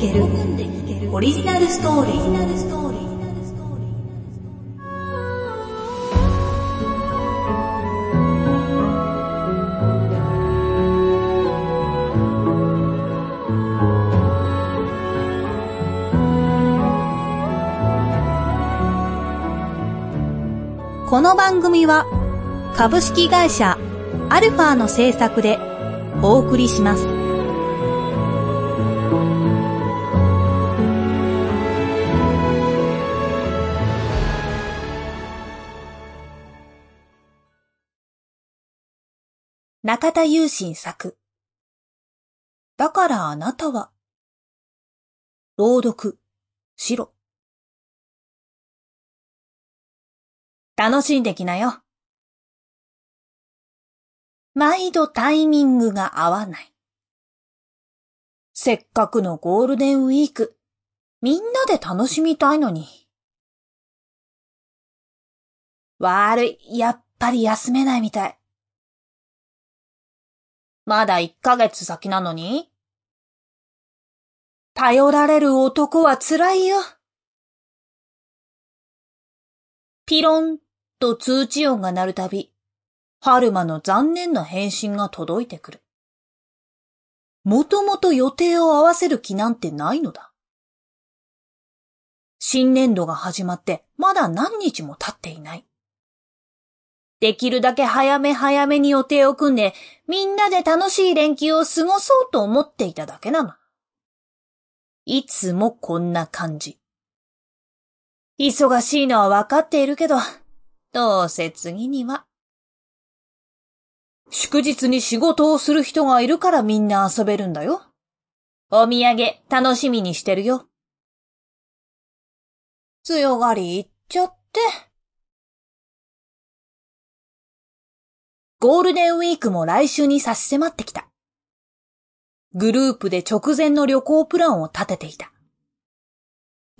けるオリジナルストーリーこの番組は株式会社アルファの制作でお送りします。中田雄心作。だからあなたは、朗読、しろ。楽しんできなよ。毎度タイミングが合わない。せっかくのゴールデンウィーク、みんなで楽しみたいのに。悪い、やっぱり休めないみたい。まだ1ヶ月先なのに？頼られる男は辛いよ。ピロンと通知音が鳴るたび、春馬の残念な返信が届いてくる。もともと予定を合わせる気なんてないのだ。新年度が始まってまだ何日も経っていない。できるだけ早め早めに予定を組んで、みんなで楽しい連休を過ごそうと思っていただけなの。いつもこんな感じ。忙しいのはわかっているけど、どうせ次には。祝日に仕事をする人がいるからみんな遊べるんだよ。お土産楽しみにしてるよ。強がり言っちゃって。ゴールデンウィークも来週に差し迫ってきた。グループで直前の旅行プランを立てていた。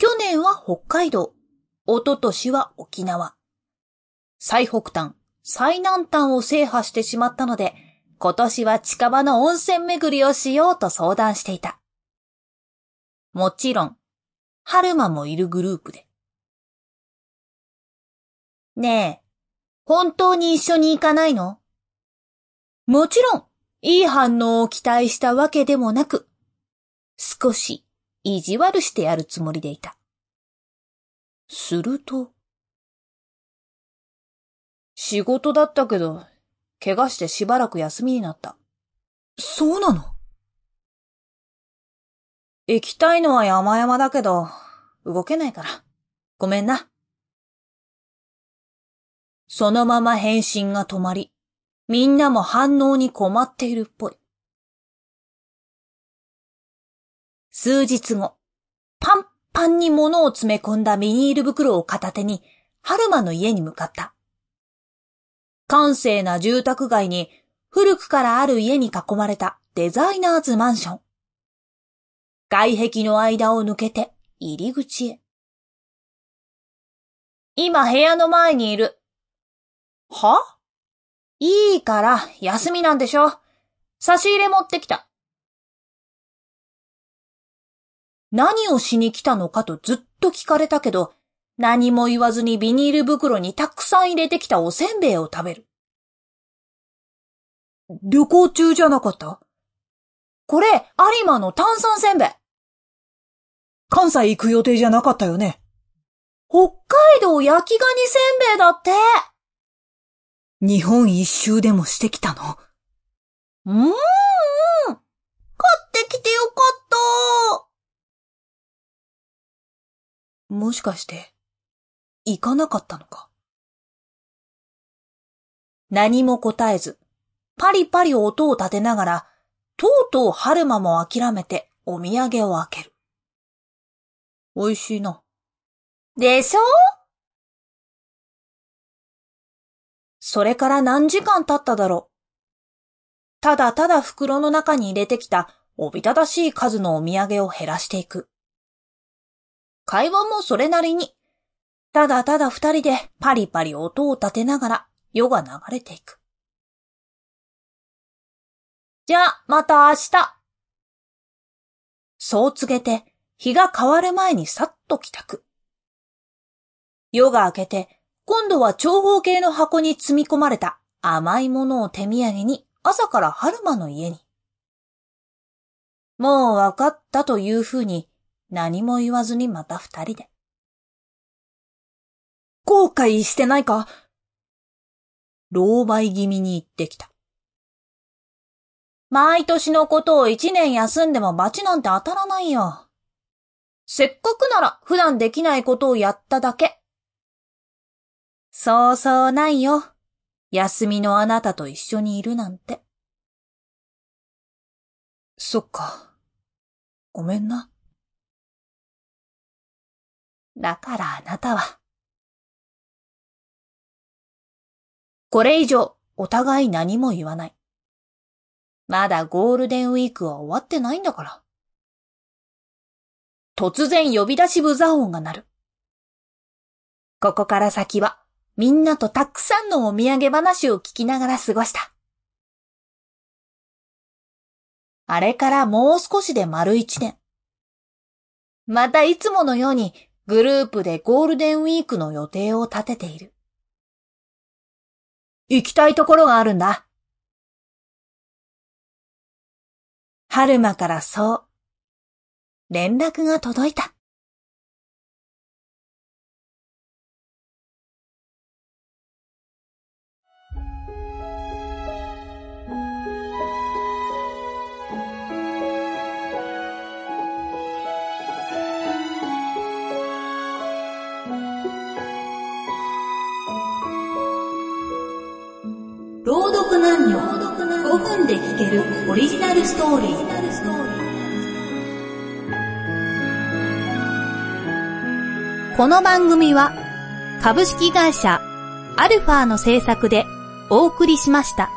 去年は北海道。おととしは沖縄。最北端、最南端を制覇してしまったので、今年は近場の温泉巡りをしようと相談していた。もちろん、春馬もいるグループで。ねえ、本当に一緒に行かないの？もちろん、いい反応を期待したわけでもなく、少し意地悪してやるつもりでいた。すると、仕事だったけど、怪我してしばらく休みになった。そうなの？行きたいのは山々だけど、動けないから。ごめんな。そのまま返信が止まり、みんなも反応に困っているっぽい。数日後、パンパンに物を詰め込んだビニール袋を片手に、春馬の家に向かった。閑静な住宅街に古くからある家に囲まれたデザイナーズマンション。外壁の間を抜けて入り口へ。今部屋の前にいる。は？いいから休みなんでしょ？差し入れ持ってきた。何をしに来たのかとずっと聞かれたけど、何も言わずにビニール袋にたくさん入れてきたおせんべいを食べる。旅行中じゃなかった？これ、有馬の炭酸せんべい。関西行く予定じゃなかったよね。北海道焼きガニせんべいだって。日本一周でもしてきたの？うーん。買ってきてよかった。もしかして、行かなかったのか？何も答えず、パリパリ音を立てながら、とうとう春馬も諦めてお土産を開ける。美味しいな。でしょ？それから何時間経っただろう。ただただ袋の中に入れてきたおびただしい数のお土産を減らしていく。会話もそれなりに、ただただ二人でパリパリ音を立てながら夜が流れていく。じゃあ、また明日。そう告げて、日が変わる前にさっと帰宅。夜が明けて、今度は長方形の箱に積み込まれた甘いものを手土産に朝から春馬の家に。もう分かったというふうに何も言わずにまた二人で。後悔してないか？老媒気味に言ってきた。毎年のことを一年休んでも罰なんて当たらないよ。せっかくなら普段できないことをやっただけ。そうそうないよ。休みのあなたと一緒にいるなんて。そっか。ごめんな。だからあなたは。これ以上お互い何も言わない。まだゴールデンウィークは終わってないんだから。突然呼び出しブザー音が鳴る。ここから先はみんなとたくさんのお土産話を聞きながら過ごした。あれからもう少しで丸一年。またいつものようにグループでゴールデンウィークの予定を立てている。行きたいところがあるんだ。春馬からそう、連絡が届いた。朗読男女5分で聞けるオリジナルストーリーこの番組は株式会社アルファの制作でお送りしました。